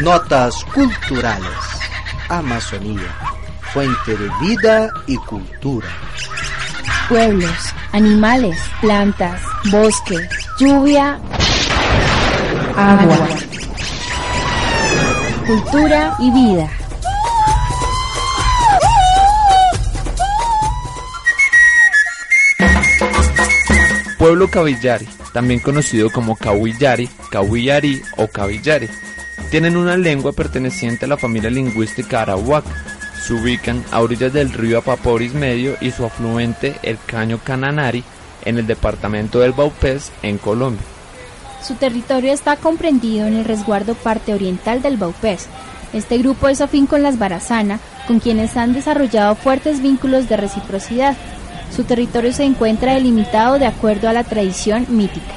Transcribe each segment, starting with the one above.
Notas culturales. Amazonía, fuente de vida y cultura. Pueblos, animales, plantas, bosque, lluvia, agua. Cultura y vida. Pueblo Cavillari, también conocido como Cawillari, Cawillari o Cavillari, tienen una lengua perteneciente a la familia lingüística arawak. Se ubican a orillas del río Apaporis Medio y su afluente el Caño Cananari en el departamento del Baupés en Colombia. Su territorio está comprendido en el resguardo parte oriental del Baupés. Este grupo es afín con las Barazana, con quienes han desarrollado fuertes vínculos de reciprocidad. Su territorio se encuentra delimitado de acuerdo a la tradición mítica.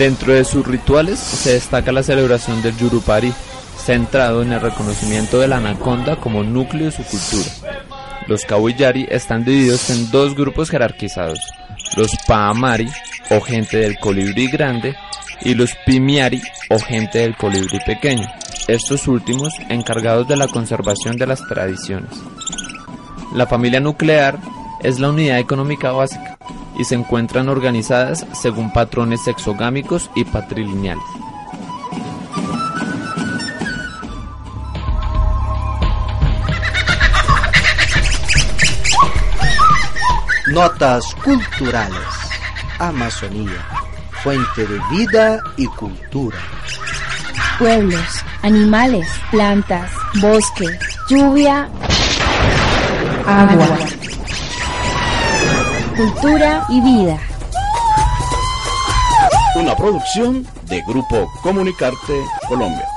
Dentro de sus rituales se destaca la celebración del Yurupari, centrado en el reconocimiento de la anaconda como núcleo de su cultura. Los Kawillari están divididos en dos grupos jerarquizados, los Paamari, o gente del colibrí grande, y los Pimiari, o gente del colibrí pequeño, estos últimos encargados de la conservación de las tradiciones. La familia nuclear es la unidad económica básica y se encuentran organizadas según patrones exogámicos y patrilineales. Notas culturales. Amazonía, fuente de vida y cultura. Pueblos, animales, plantas, bosque, lluvia, agua. Cultura y vida. Una producción de Grupo Comunicarte Colombia.